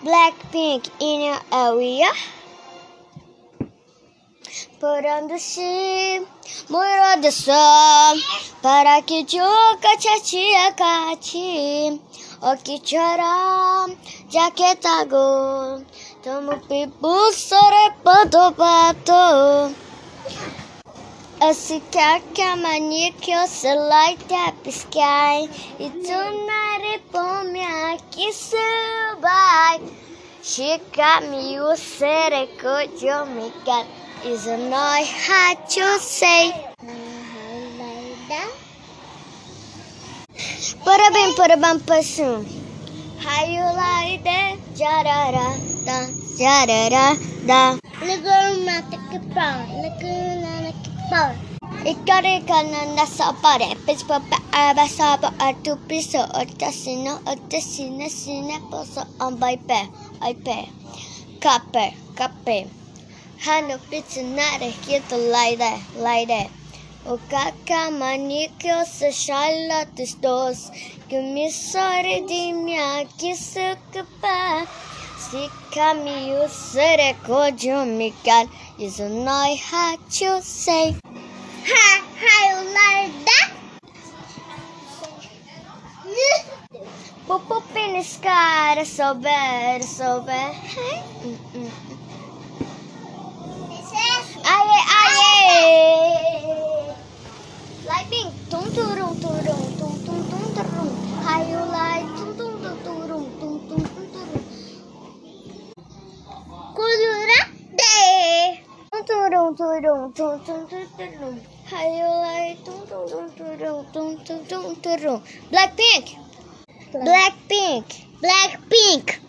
Blackpink in your area. Put on the sea, more on. Para que chuca chatia cati, o que chora, jaqueta go. Tomo pibu sore pato pato. Assim que a mania que eu sei like that sky. E tu nare põe aqui suba said it could you make it is a night hard to say Parabéns, parabéns, passum. That? Jarara, da, jarara, da. Ikarikana nasa pare, pispa pa abasaba atu piso, otasino, otasina, sina, poso, on by iPad. Copper, copper. Hano pitsinare, quieto, like laidè. like. O kaka manicure, se charlotte stores. Que me sorry de minha que se capa. Se caminho será cojumicado. Isso não é hot. Ha! Pop up in the sky, that's so bad, that's so bad. Hey. Mm-mm. Aye, aye. Lightning, tum turum turum tum tum tum turum. You like tum tum tum turum tum tum tum turum. Kulura de. Tum turum turum tum tum tum turum. You like tum tum tum turum tum tum tum turum. Blackpink, Blackpink. Blackpink.